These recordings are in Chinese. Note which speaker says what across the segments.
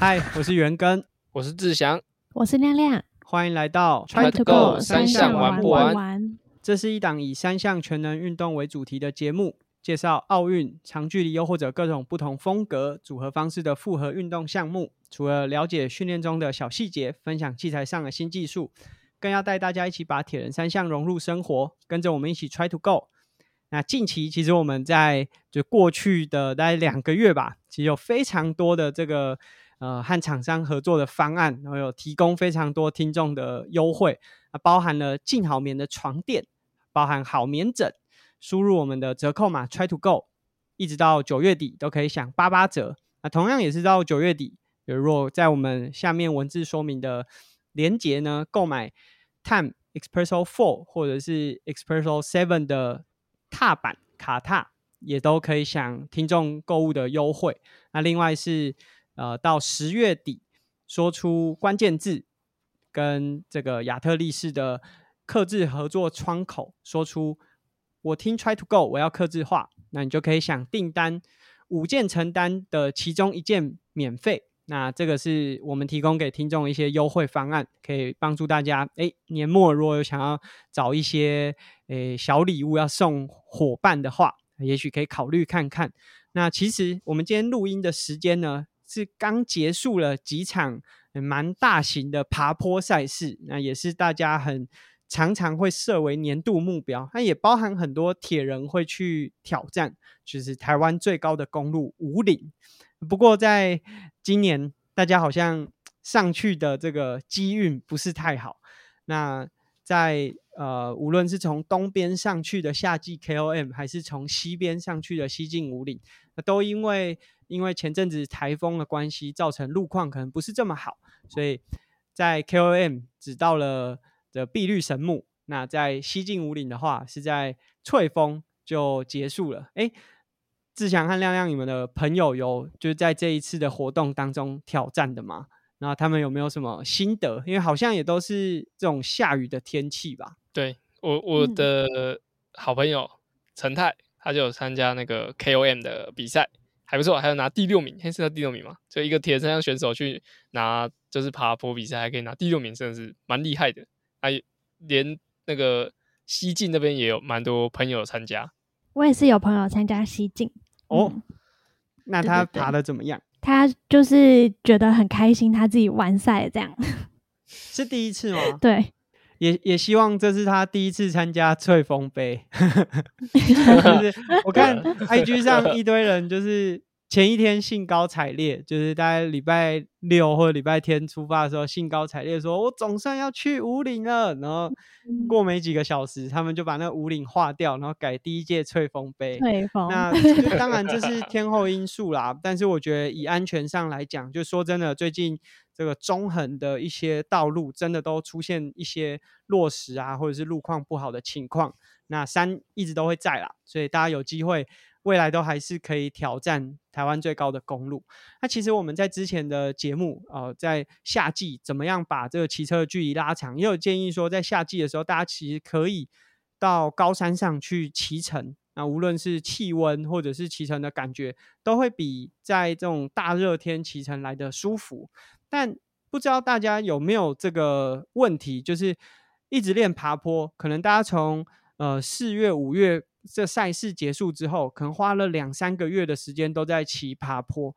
Speaker 1: 嗨，我是元根，
Speaker 2: 我是志祥，
Speaker 3: 我是亮亮。
Speaker 1: 欢迎来到
Speaker 2: Try to Go 三项玩不玩？
Speaker 1: 这是一档以三项全能运动为主题的节目，介绍奥运、长距离又或者各种不同风格、组合方式的复合运动项目。除了了解训练中的小细节，分享器材上的新技术，更要带大家一起把铁人三项融入生活，跟着我们一起 Try to Go。那近期其实我们在就过去的大概两个月吧，其实有非常多的这个呃和厂商合作的方案，然后有提供非常多听众的优惠，啊，包含了静好眠的床垫，包含好眠枕，输入我们的折扣码 Try to Go，一直到九月底都可以享八八折。那同样也是到九月底，比如果在我们下面文字说明的连接呢，购买 Time Expresso Four 或者是 Expresso Seven 的。踏板卡踏也都可以享听众购物的优惠。那另外是呃，到十月底说出关键字，跟这个亚特力士的刻字合作窗口，说出我听 Try to Go，我要刻字化，那你就可以享订单五件成单的其中一件免费。那这个是我们提供给听众一些优惠方案，可以帮助大家。哎，年末如果有想要找一些诶小礼物要送伙伴的话，也许可以考虑看看。那其实我们今天录音的时间呢，是刚结束了几场蛮大型的爬坡赛事，那也是大家很常常会设为年度目标。那也包含很多铁人会去挑战，就是台湾最高的公路五岭。不过，在今年大家好像上去的这个机运不是太好。那在呃，无论是从东边上去的夏季 KOM，还是从西边上去的西进五岭，那都因为因为前阵子台风的关系，造成路况可能不是这么好，所以在 KOM 只到了的碧绿神木。那在西进五岭的话，是在翠峰就结束了。哎。志强和亮亮，你们的朋友有就是在这一次的活动当中挑战的吗？然后他们有没有什么心得？因为好像也都是这种下雨的天气吧。
Speaker 2: 对我我的好朋友陈泰，他就有参加那个 KOM 的比赛，还不错，还有拿第六名，现在第六名嘛，就一个铁三项选手去拿就是爬坡比赛，还可以拿第六名，真的是蛮厉害的。还连那个西晋那边也有蛮多朋友参加。
Speaker 3: 我也是有朋友参加西晋
Speaker 1: 哦，那他爬的怎么样？
Speaker 3: 他就是觉得很开心，他自己完赛这样，
Speaker 1: 是第一次吗？
Speaker 3: 对，
Speaker 1: 也也希望这是他第一次参加翠峰杯。就是我看 IG 上一堆人就是。前一天兴高采烈，就是大概礼拜六或者礼拜天出发的时候，兴高采烈说：“我总算要去五岭了。”然后过没几个小时，他们就把那五岭划掉，然后改第一届翠峰杯。
Speaker 3: 翠峰，
Speaker 1: 那当然这是天后因素啦。但是我觉得以安全上来讲，就说真的，最近这个中横的一些道路真的都出现一些落石啊，或者是路况不好的情况。那山一直都会在啦，所以大家有机会。未来都还是可以挑战台湾最高的公路。那其实我们在之前的节目，呃，在夏季怎么样把这个骑车的距离拉长，也有建议说，在夏季的时候，大家其实可以到高山上去骑乘。那无论是气温或者是骑乘的感觉，都会比在这种大热天骑乘来的舒服。但不知道大家有没有这个问题，就是一直练爬坡，可能大家从呃四月、五月。这赛事结束之后，可能花了两三个月的时间都在骑爬坡。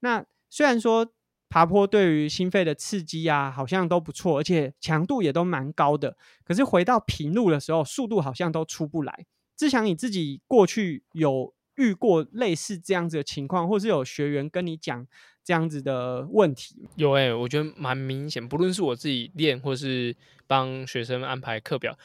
Speaker 1: 那虽然说爬坡对于心肺的刺激啊，好像都不错，而且强度也都蛮高的。可是回到平路的时候，速度好像都出不来。志强，你自己过去有遇过类似这样子的情况，或是有学员跟你讲这样子的问题？
Speaker 2: 有哎，我觉得蛮明显。不论是我自己练，或是帮学生安排课表，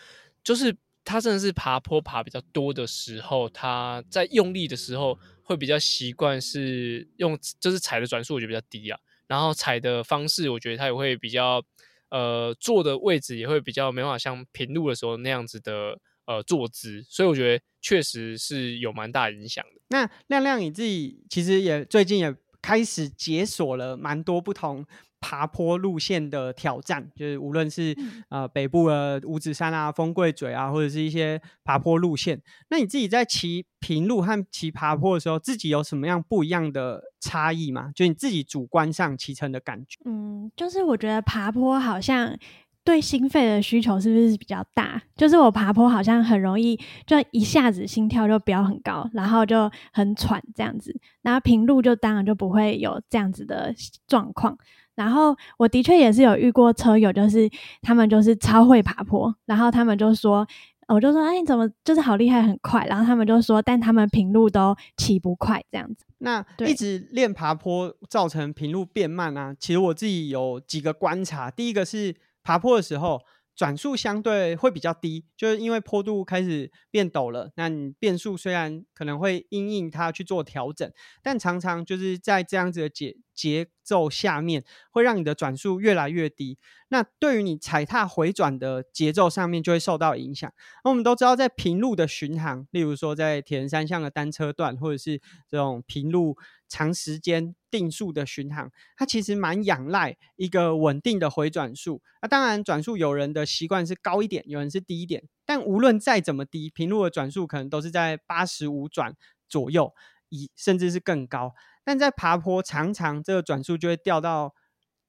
Speaker 2: 就是。他真的是爬坡爬比较多的时候，他在用力的时候会比较习惯是用，就是踩的转速我觉得比较低啊，然后踩的方式我觉得他也会比较，呃，坐的位置也会比较没办法像平路的时候那样子的呃坐姿，所以我觉得确实是有蛮大影响的。
Speaker 1: 那亮亮你自己其实也最近也开始解锁了蛮多不同爬坡路线的挑战，就是无论是
Speaker 3: 嗯
Speaker 1: 呃北部的五指山啊、风柜嘴啊，或者是一些爬坡路线。那你自己在骑平路和骑爬坡的时候，自己有什么样不一样的差异吗？就你自己主观上骑乘的感觉？
Speaker 3: 嗯，就是我觉得爬坡好像对心肺的需求是不是比较大？就是我爬坡好像很容易就一下子心跳就飙很高，然后就很喘这样子。然后平路就当然就不会有这样子的状况。然后我的确也是有遇过车友，就是他们就是超会爬坡，然后他们就说。我就说，哎，你怎么就是好厉害，很快？然后他们就说，但他们平路都骑不快，这样子。
Speaker 1: 那
Speaker 3: 对
Speaker 1: 一直练爬坡造成平路变慢啊，其实我自己有几个观察。第一个是爬坡的时候转速相对会比较低，就是因为坡度开始变陡了，那你变速虽然可能会因应它去做调整，但常常就是在这样子的节节奏下面，会让你的转速越来越低。那对于你踩踏回转的节奏上面就会受到影响。那我们都知道，在平路的巡航，例如说在铁人三项的单车段，或者是这种平路长时间定速的巡航，它其实蛮仰赖一个稳定的回转数。那当然，转速有人的习惯是高一点，有人是低一点。但无论再怎么低，平路的转速可能都是在八十五转左右，以甚至是更高。但在爬坡，常常这个转速就会掉到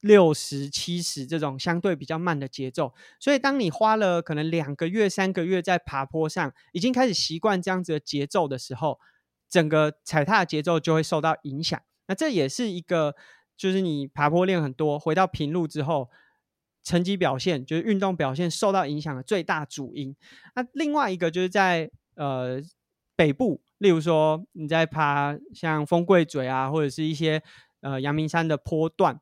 Speaker 1: 六十七十这种相对比较慢的节奏，所以当你花了可能两个月、三个月在爬坡上，已经开始习惯这样子的节奏的时候，整个踩踏的节奏就会受到影响。那这也是一个，就是你爬坡练很多，回到平路之后，成绩表现就是运动表现受到影响的最大主因。那另外一个就是在呃北部，例如说你在爬像风柜嘴啊，或者是一些呃阳明山的坡段。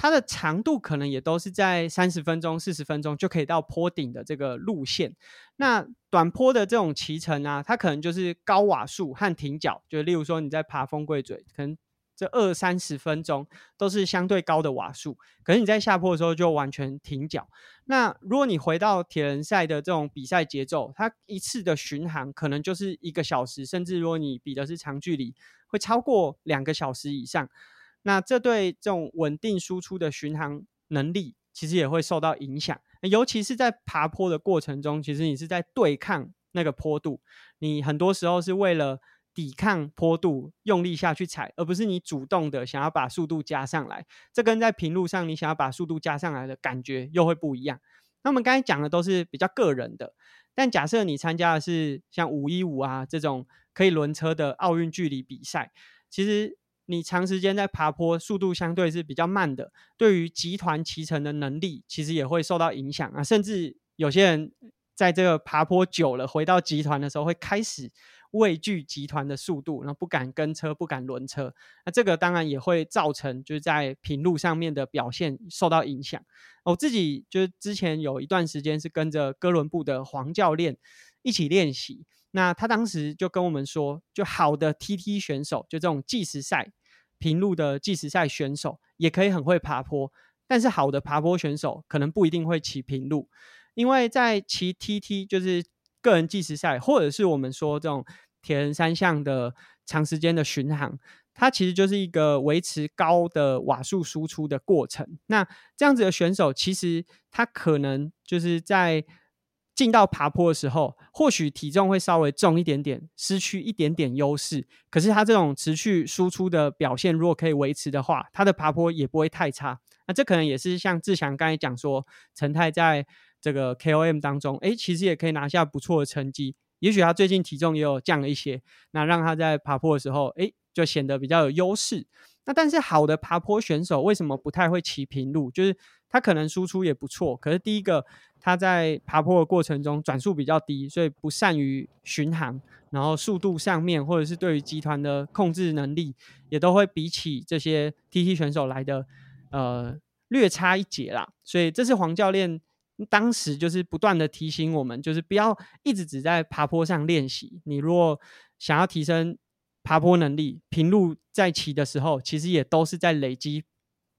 Speaker 1: 它的长度可能也都是在三十分钟、四十分钟就可以到坡顶的这个路线。那短坡的这种骑乘啊，它可能就是高瓦数和停脚。就例如说你在爬风柜嘴，可能这二三十分钟都是相对高的瓦数，可是你在下坡的时候就完全停脚。那如果你回到铁人赛的这种比赛节奏，它一次的巡航可能就是一个小时，甚至如果你比的是长距离，会超过两个小时以上。那这对这种稳定输出的巡航能力，其实也会受到影响。尤其是在爬坡的过程中，其实你是在对抗那个坡度，你很多时候是为了抵抗坡度用力下去踩，而不是你主动的想要把速度加上来。这跟在平路上你想要把速度加上来的感觉又会不一样。那我们刚才讲的都是比较个人的，但假设你参加的是像五一五啊这种可以轮车的奥运距离比赛，其实。你长时间在爬坡，速度相对是比较慢的，对于集团骑乘的能力，其实也会受到影响啊。甚至有些人在这个爬坡久了，回到集团的时候，会开始畏惧集团的速度，然后不敢跟车，不敢轮车。那这个当然也会造成就是在平路上面的表现受到影响。我自己就是之前有一段时间是跟着哥伦布的黄教练一起练习，那他当时就跟我们说，就好的 TT 选手，就这种计时赛。平路的计时赛选手也可以很会爬坡，但是好的爬坡选手可能不一定会骑平路，因为在骑 TT 就是个人计时赛，或者是我们说这种铁人三项的长时间的巡航，它其实就是一个维持高的瓦数输出的过程。那这样子的选手，其实他可能就是在进到爬坡的时候，或许体重会稍微重一点点，失去一点点优势。可是他这种持续输出的表现，如果可以维持的话，他的爬坡也不会太差。那这可能也是像志祥刚才讲说，陈泰在这个 KOM 当中，诶，其实也可以拿下不错的成绩。也许他最近体重也有降了一些，那让他在爬坡的时候，诶，就显得比较有优势。那但是好的爬坡选手为什么不太会骑平路？就是他可能输出也不错，可是第一个他在爬坡的过程中转速比较低，所以不善于巡航，然后速度上面或者是对于集团的控制能力，也都会比起这些 TT 选手来的呃略差一截啦。所以这是黄教练当时就是不断的提醒我们，就是不要一直只在爬坡上练习。你如果想要提升爬坡能力，平路在骑的时候，其实也都是在累积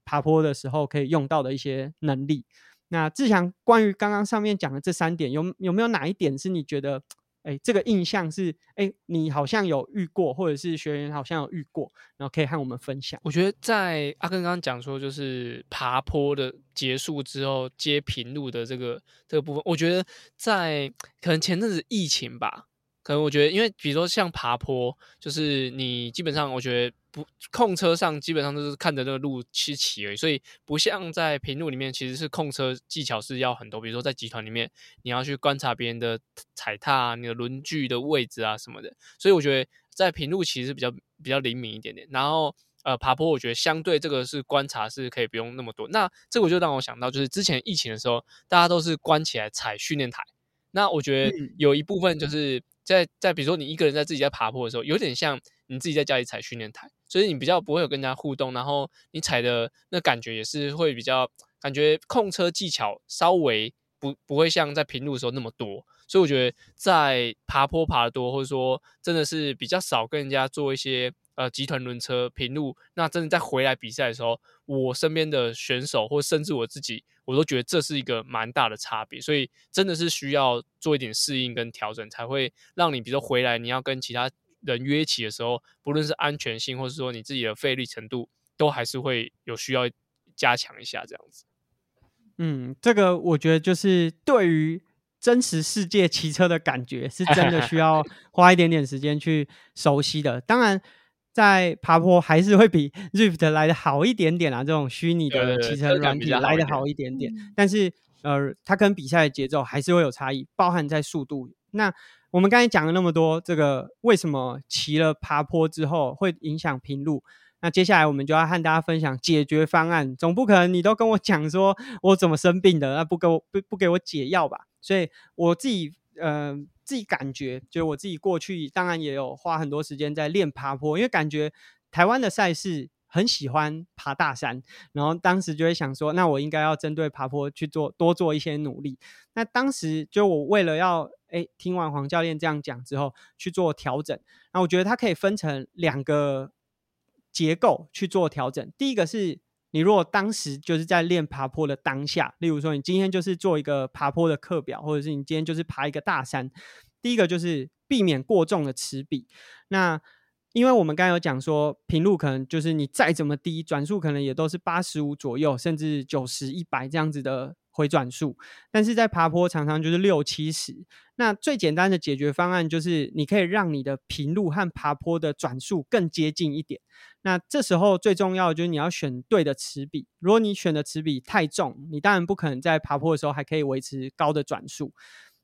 Speaker 1: 爬坡的时候可以用到的一些能力。那志强，关于刚刚上面讲的这三点，有有没有哪一点是你觉得哎，这个印象是哎，你好像有遇过，或者是学员好像有遇过，然后可以和我们分享。
Speaker 2: 我觉得在阿根刚刚讲说，就是爬坡的结束之后接平路的这个这个部分，我觉得在可能前阵子疫情吧。可能我觉得，因为比如说像爬坡，就是你基本上我觉得不控车上基本上都是看着那个路去骑而已，所以不像在平路里面，其实是控车技巧是要很多。比如说在集团里面，你要去观察别人的踩踏、你的轮距的位置啊什么的。所以我觉得在平路其实比较比较灵敏一点点。然后呃爬坡，我觉得相对这个是观察是可以不用那么多。那这个就让我想到，就是之前疫情的时候，大家都是关起来踩训练台。那我觉得有一部分就是。在在比如说你一个人在自己在爬坡的时候，有点像你自己在家里踩训练台，所以你比较不会有跟人家互动，然后你踩的那感觉也是会比较感觉控车技巧稍微不不会像在平路的时候那么多，所以我觉得在爬坡爬的多，或者说真的是比较少跟人家做一些。呃，集团轮车平路，那真的在回来比赛的时候，我身边的选手，或甚至我自己，我都觉得这是一个蛮大的差别。所以真的是需要做一点适应跟调整，才会让你，比如说回来你要跟其他人约起的时候，不论是安全性，或是说你自己的费力程度，都还是会有需要加强一下这样子。
Speaker 1: 嗯，这个我觉得就是对于真实世界骑车的感觉，是真的需要花一点点时间去熟悉的。当然。在爬坡还是会比 Rift 来的好一点点啊，这种虚拟的骑车软体来的好一点点。但是呃，它跟比赛的节奏还是会有差异，包含在速度。那我们刚才讲了那么多，这个为什么骑了爬坡之后会影响平路？那接下来我们就要和大家分享解决方案。总不可能你都跟我讲说我怎么生病的，那不给我不不给我解药吧？所以我自己呃。自己感觉，就我自己过去当然也有花很多时间在练爬坡，因为感觉台湾的赛事很喜欢爬大山，然后当时就会想说，那我应该要针对爬坡去做多做一些努力。那当时就我为了要诶听完黄教练这样讲之后去做调整，那我觉得它可以分成两个结构去做调整。第一个是。你如果当时就是在练爬坡的当下，例如说你今天就是做一个爬坡的课表，或者是你今天就是爬一个大山，第一个就是避免过重的齿比。那因为我们刚刚有讲说，平路可能就是你再怎么低转速，可能也都是八十五左右，甚至九十一百这样子的回转数，但是在爬坡常常就是六七十。那最简单的解决方案就是，你可以让你的平路和爬坡的转速更接近一点。那这时候最重要的就是你要选对的齿比。如果你选的齿比太重，你当然不可能在爬坡的时候还可以维持高的转速。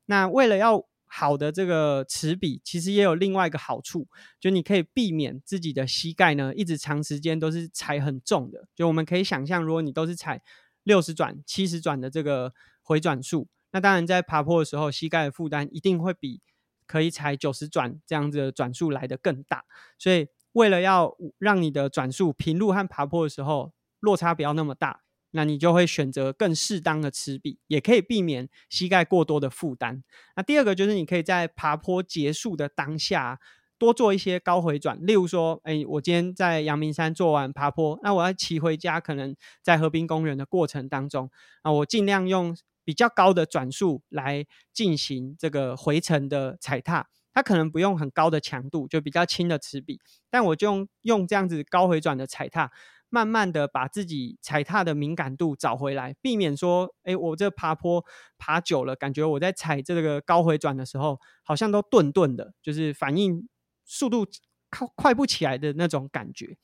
Speaker 1: 那为了要好的这个齿比，其实也有另外一个好处，就你可以避免自己的膝盖呢一直长时间都是踩很重的。就我们可以想象，如果你都是踩六十转、七十转的这个回转数，那当然在爬坡的时候，膝盖的负担一定会比可以踩九十转这样子的转速来的更大。所以为了要让你的转速平路和爬坡的时候落差不要那么大，那你就会选择更适当的持臂，也可以避免膝盖过多的负担。那第二个就是你可以在爬坡结束的当下多做一些高回转，例如说，哎，我今天在阳明山做完爬坡，那我要骑回家，可能在河滨公园的过程当中，啊，我尽量用比较高的转速来进行这个回程的踩踏。它可能不用很高的强度，就比较轻的持笔，但我就用用这样子高回转的踩踏，慢慢的把自己踩踏的敏感度找回来，避免说，哎，我这爬坡爬久了，感觉我在踩这个高回转的时候，好像都顿顿的，就是反应速度快快不起来的那种感觉。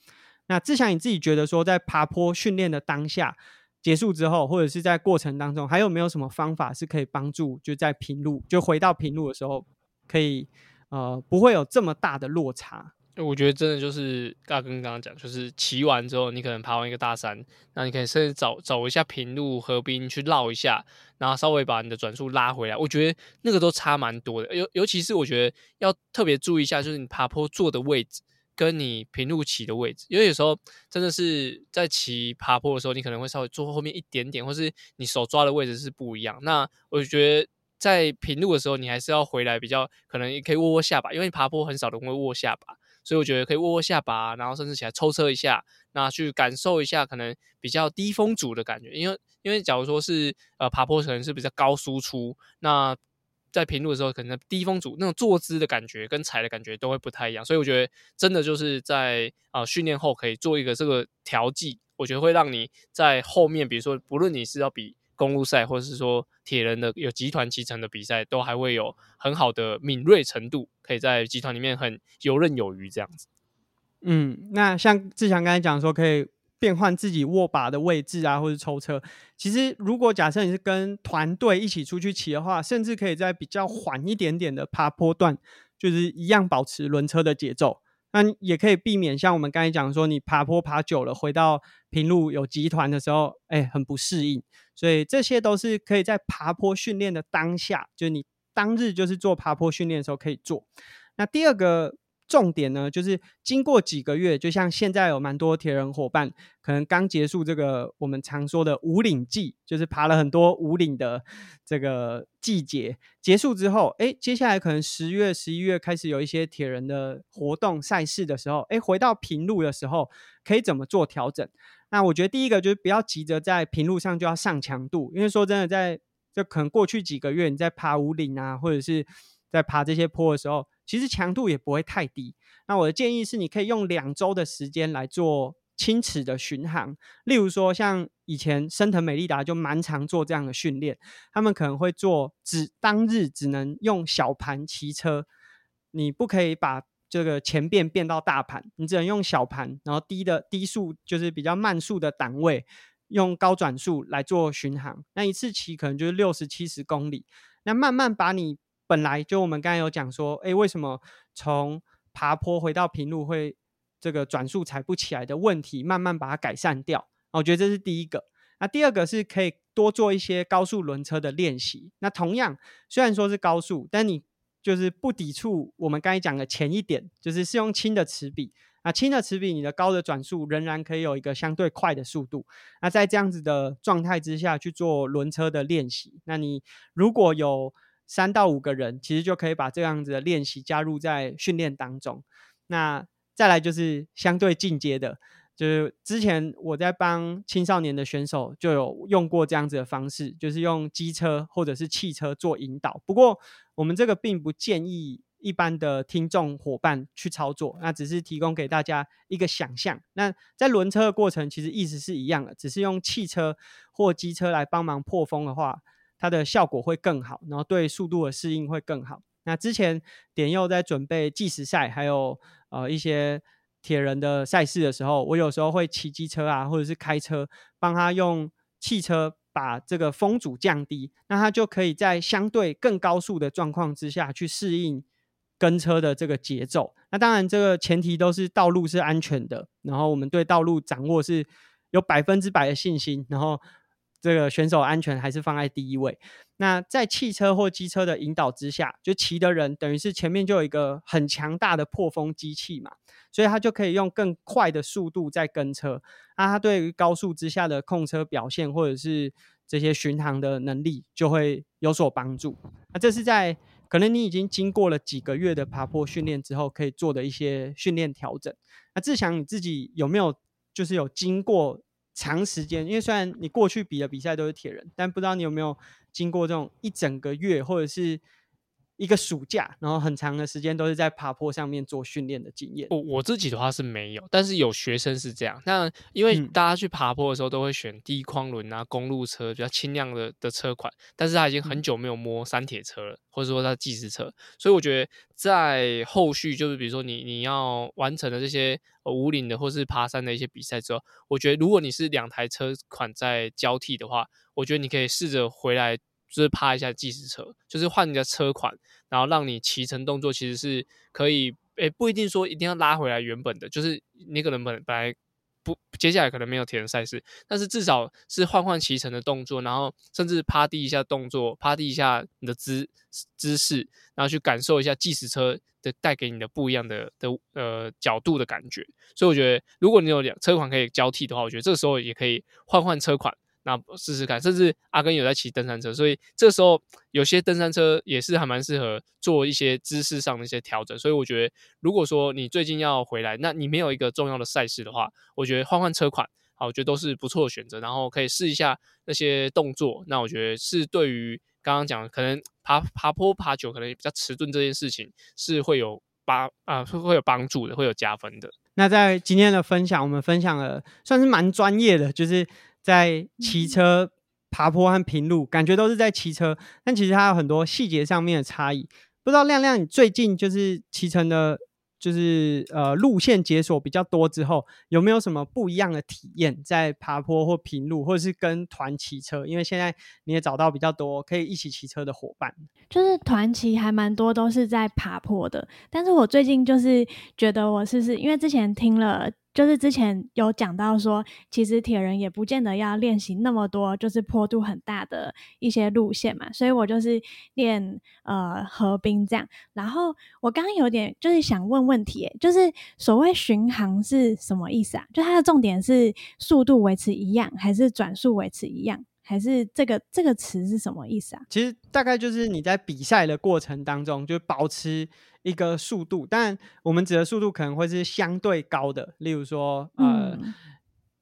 Speaker 1: 那志祥你自己觉得说，在爬坡训练的当下结束之后，或者是在过程当中，还有没有什么方法是可以帮助，就在平路就回到平路的时候？可以，呃，不会有这么大的落差。
Speaker 2: 我觉得真的就是大跟刚刚讲，就是骑完之后，你可能爬完一个大山，那你可以甚至找找一下平路河滨去绕一下，然后稍微把你的转速拉回来。我觉得那个都差蛮多的。尤尤其是我觉得要特别注意一下，就是你爬坡坐的位置跟你平路骑的位置，因为有时候真的是在骑爬坡的时候，你可能会稍微坐后面一点点，或是你手抓的位置是不一样。那我觉得。在平路的时候，你还是要回来比较，可能也可以握握下巴，因为你爬坡很少人会握下巴，所以我觉得可以握握下巴，然后甚至起来抽车一下，那去感受一下可能比较低风阻的感觉。因为因为假如说是呃爬坡可能是比较高输出，那在平路的时候，可能低风阻那种坐姿的感觉跟踩的感觉都会不太一样，所以我觉得真的就是在啊训练后可以做一个这个调剂，我觉得会让你在后面，比如说不论你是要比公路赛，或者是说铁人的有集团骑乘的比赛，都还会有很好的敏锐程度，可以在集团里面很游刃有余这样子。
Speaker 1: 嗯，那像志强刚才讲说，可以变换自己握把的位置啊，或者抽车。其实，如果假设你是跟团队一起出去骑的话，甚至可以在比较缓一点点的爬坡段，就是一样保持轮车的节奏。那也可以避免像我们刚才讲说，你爬坡爬久了，回到平路有集团的时候，哎，很不适应。所以这些都是可以在爬坡训练的当下，就是你当日就是做爬坡训练的时候可以做。那第二个。重点呢，就是经过几个月，就像现在有蛮多铁人伙伴，可能刚结束这个我们常说的五岭季，就是爬了很多五岭的这个季节结束之后，哎，接下来可能十月、十一月开始有一些铁人的活动赛事的时候，哎，回到平路的时候，可以怎么做调整？那我觉得第一个就是不要急着在平路上就要上强度，因为说真的，在就可能过去几个月你在爬五岭啊，或者是在爬这些坡的时候。其实强度也不会太低。那我的建议是，你可以用两周的时间来做轻尺的巡航。例如说，像以前升腾美利达就蛮常做这样的训练。他们可能会做只当日只能用小盘骑车，你不可以把这个前变变到大盘，你只能用小盘，然后低的低速就是比较慢速的档位，用高转速来做巡航。那一次骑可能就是六十七十公里。那慢慢把你。本来就我们刚才有讲说，哎，为什么从爬坡回到平路会这个转速踩不起来的问题，慢慢把它改善掉。我觉得这是第一个。那第二个是可以多做一些高速轮车的练习。那同样，虽然说是高速，但你就是不抵触我们刚才讲的前一点，就是是用轻的齿比。那轻的齿比，你的高的转速仍然可以有一个相对快的速度。那在这样子的状态之下去做轮车的练习，那你如果有三到五个人，其实就可以把这样子的练习加入在训练当中。那再来就是相对进阶的，就是之前我在帮青少年的选手就有用过这样子的方式，就是用机车或者是汽车做引导。不过我们这个并不建议一般的听众伙伴去操作，那只是提供给大家一个想象。那在轮车的过程，其实意思是一样的，只是用汽车或机车来帮忙破风的话。它的效果会更好，然后对速度的适应会更好。那之前点佑在准备计时赛，还有呃一些铁人的赛事的时候，我有时候会骑机车啊，或者是开车，帮他用汽车把这个风阻降低，那他就可以在相对更高速的状况之下去适应跟车的这个节奏。那当然，这个前提都是道路是安全的，然后我们对道路掌握是有百分之百的信心，然后。这个选手安全还是放在第一位。那在汽车或机车的引导之下，就骑的人等于是前面就有一个很强大的破风机器嘛，所以他就可以用更快的速度在跟车。那他对于高速之下的控车表现，或者是这些巡航的能力，就会有所帮助。那这是在可能你已经经过了几个月的爬坡训练之后，可以做的一些训练调整。那志强你自己有没有就是有经过？长时间，因为虽然你过去比的比赛都是铁人，但不知道你有没有经过这种一整个月或者是一个暑假，然后很长的时间都是在爬坡上面做训练的经验。
Speaker 2: 我我自己的话是没有，但是有学生是这样。那因为大家去爬坡的时候都会选低框轮啊、公路车比较轻量的的车款，但是他已经很久没有摸山铁车了，或者说他计时车，所以我觉得在后续就是比如说你你要完成的这些。呃，五岭的或是爬山的一些比赛之后，我觉得如果你是两台车款在交替的话，我觉得你可以试着回来，就是趴一下计时车，就是换你的车款，然后让你骑乘动作其实是可以，诶，不一定说一定要拉回来原本的，就是那个人本本来。不，接下来可能没有铁人赛事，但是至少是换换骑乘的动作，然后甚至趴地一下动作，趴地一下你的姿姿势，然后去感受一下计时车的带给你的不一样的的呃角度的感觉。所以我觉得，如果你有两车款可以交替的话，我觉得这个时候也可以换换车款。那试试看，甚至阿根有在骑登山车，所以这时候有些登山车也是还蛮适合做一些姿势上的一些调整。所以我觉得，如果说你最近要回来，那你没有一个重要的赛事的话，我觉得换换车款，好，我觉得都是不错的选择。然后可以试一下那些动作，那我觉得是对于刚刚讲，可能爬爬坡爬久，可能比较迟钝，这件事情是会有帮啊，会会有帮助的，会有加分的。
Speaker 1: 那在今天的分享，我们分享了算是蛮专业的，就是在骑车爬坡和平路，感觉都是在骑车，但其实它有很多细节上面的差异。不知道亮亮，你最近就是骑乘的。就是呃路线解锁比较多之后，有没有什么不一样的体验？在爬坡或平路，或者是跟团骑车？因为现在你也找到比较多可以一起骑车的伙伴。
Speaker 3: 就是团骑还蛮多都是在爬坡的，但是我最近就是觉得我是不是因为之前听了。就是之前有讲到说，其实铁人也不见得要练习那么多，就是坡度很大的一些路线嘛，所以我就是练呃河滨这样。然后我刚刚有点就是想问问题，就是所谓巡航是什么意思啊？就它的重点是速度维持一样，还是转速维持一样？还是这个这个词是什么意思啊？
Speaker 1: 其实大概就是你在比赛的过程当中，就保持一个速度，但我们指的速度可能会是相对高的，例如说，呃，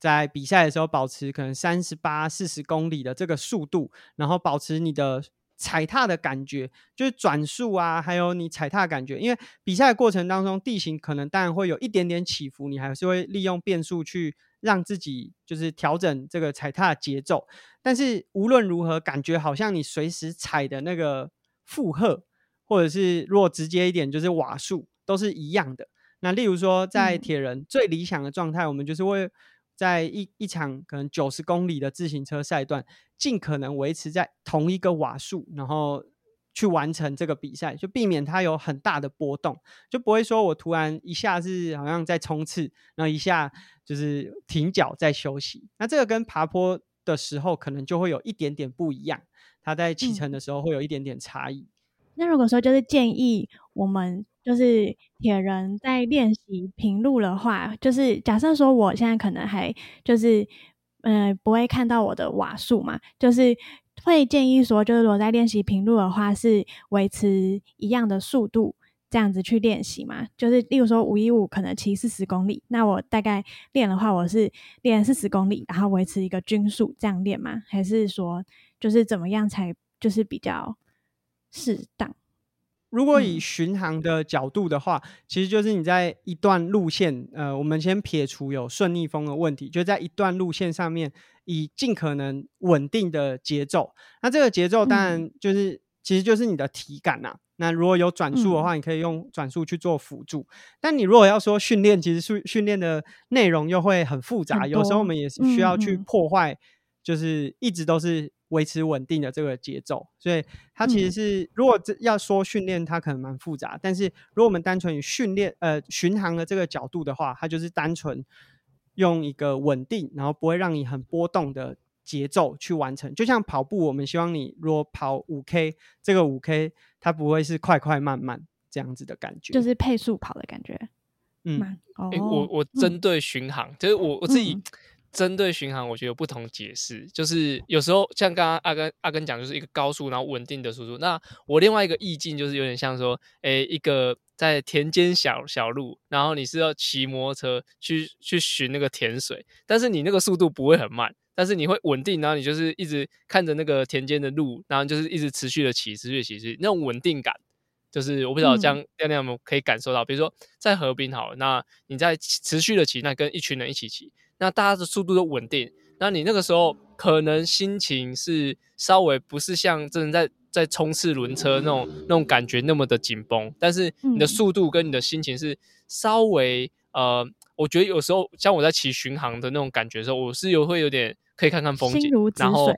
Speaker 1: 在比赛的时候保持可能三十八、四十公里的这个速度，然后保持你的踩踏的感觉，就是转速啊，还有你踩踏感觉，因为比赛过程当中地形可能当然会有一点点起伏，你还是会利用变速去。让自己就是调整这个踩踏节奏，但是无论如何，感觉好像你随时踩的那个负荷，或者是如果直接一点，就是瓦数都是一样的。那例如说，在铁人最理想的状态，我们就是会在一一场可能九十公里的自行车赛段，尽可能维持在同一个瓦数，然后。去完成这个比赛，就避免它有很大的波动，就不会说我突然一下是好像在冲刺，然后一下就是停脚在休息。那这个跟爬坡的时候可能就会有一点点不一样，它在启程的时候会有一点点差异。
Speaker 3: 那如果说就是建议我们就是铁人在练习平路的话，就是假设说我现在可能还就是嗯不会看到我的瓦数嘛，就是。会建议说，就是我在练习平路的话，是维持一样的速度，这样子去练习嘛。就是例如说五一五可能骑四十公里，那我大概练的话，我是练四十公里，然后维持一个均速这样练吗？还是说就是怎么样才就是比较适当？
Speaker 1: 如果以巡航的角度的话，其实就是你在一段路线，呃，我们先撇除有顺逆风的问题，就在一段路线上面，以尽可能稳定的节奏。那这个节奏当然就是，其实就是你的体感呐。那如果有转速的话，你可以用转速去做辅助。但你如果要说训练，其实训训练的内容又会很复杂，有时候我们也是需要去破坏，就是一直都是。维持稳定的这个节奏，所以它其实是如果这要说训练，它可能蛮复杂。但是如果我们单纯以训练呃巡航的这个角度的话，它就是单纯用一个稳定，然后不会让你很波动的节奏去完成。就像跑步，我们希望你如果跑五 K，这个五 K 它不会是快快慢慢这样子的感觉，
Speaker 3: 就是配速跑的感觉。
Speaker 2: 嗯，哦，我我针对巡航，就是我我自己。针对巡航，我觉得有不同解释。就是有时候像刚刚阿根阿根讲，就是一个高速然后稳定的速度。那我另外一个意境就是有点像说，诶，一个在田间小小路，然后你是要骑摩托车去去寻那个甜水，但是你那个速度不会很慢，但是你会稳定，然后你就是一直看着那个田间的路，然后就是一直持续的骑，持续骑，那种稳定感，就是我不知道这样亮亮有没有可以感受到。比如说在河滨好，那你在持续的骑，那跟一群人一起骑。那大家的速度都稳定，那你那个时候可能心情是稍微不是像真的在在冲刺轮车那种那种感觉那么的紧绷，但是你的速度跟你的心情是稍微呃，我觉得有时候像我在骑巡航的那种感觉的时候，我是有会有点可以看看风景，然后。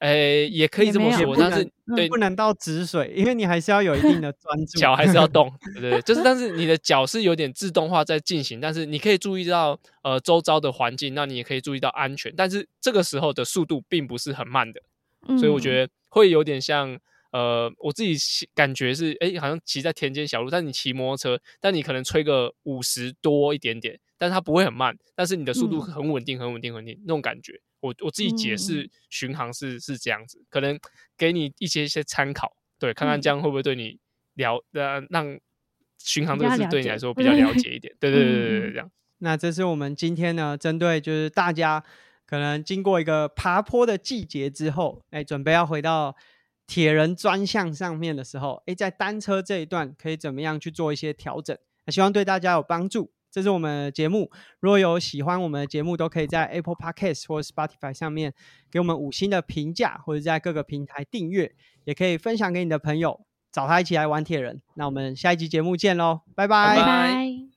Speaker 2: 诶，也可以这么说，但是对
Speaker 1: 不能到止水，因为你还是要有一定的专注，
Speaker 2: 脚还是要 动，对对？就是，但是你的脚是有点自动化在进行，但是你可以注意到呃周遭的环境，那你也可以注意到安全，但是这个时候的速度并不是很慢的，所以我觉得会有点像呃，我自己感觉是诶，好像骑在田间小路，但你骑摩托车，但你可能吹个五十多一点点，但是它不会很慢，但是你的速度很稳定，很稳定，很稳定那种感觉。我我自己解释巡航是是这样子，可能给你一些一些参考，对，看看这样会不会对你了呃让巡航这个事对你来说 比较了解一点，对对对对对，这样。
Speaker 1: 那这是我们今天呢，针对就是大家可能经过一个爬坡的季节之后，哎，准备要回到铁人专项上面的时候，哎，在单车这一段可以怎么样去做一些调整？那希望对大家有帮助。这是我们的节目，如果有喜欢我们的节目，都可以在 Apple Podcast 或 Spotify 上面给我们五星的评价，或者在各个平台订阅，也可以分享给你的朋友，找他一起来玩铁人。那我们下一集节目见喽，拜
Speaker 2: 拜
Speaker 3: 拜拜。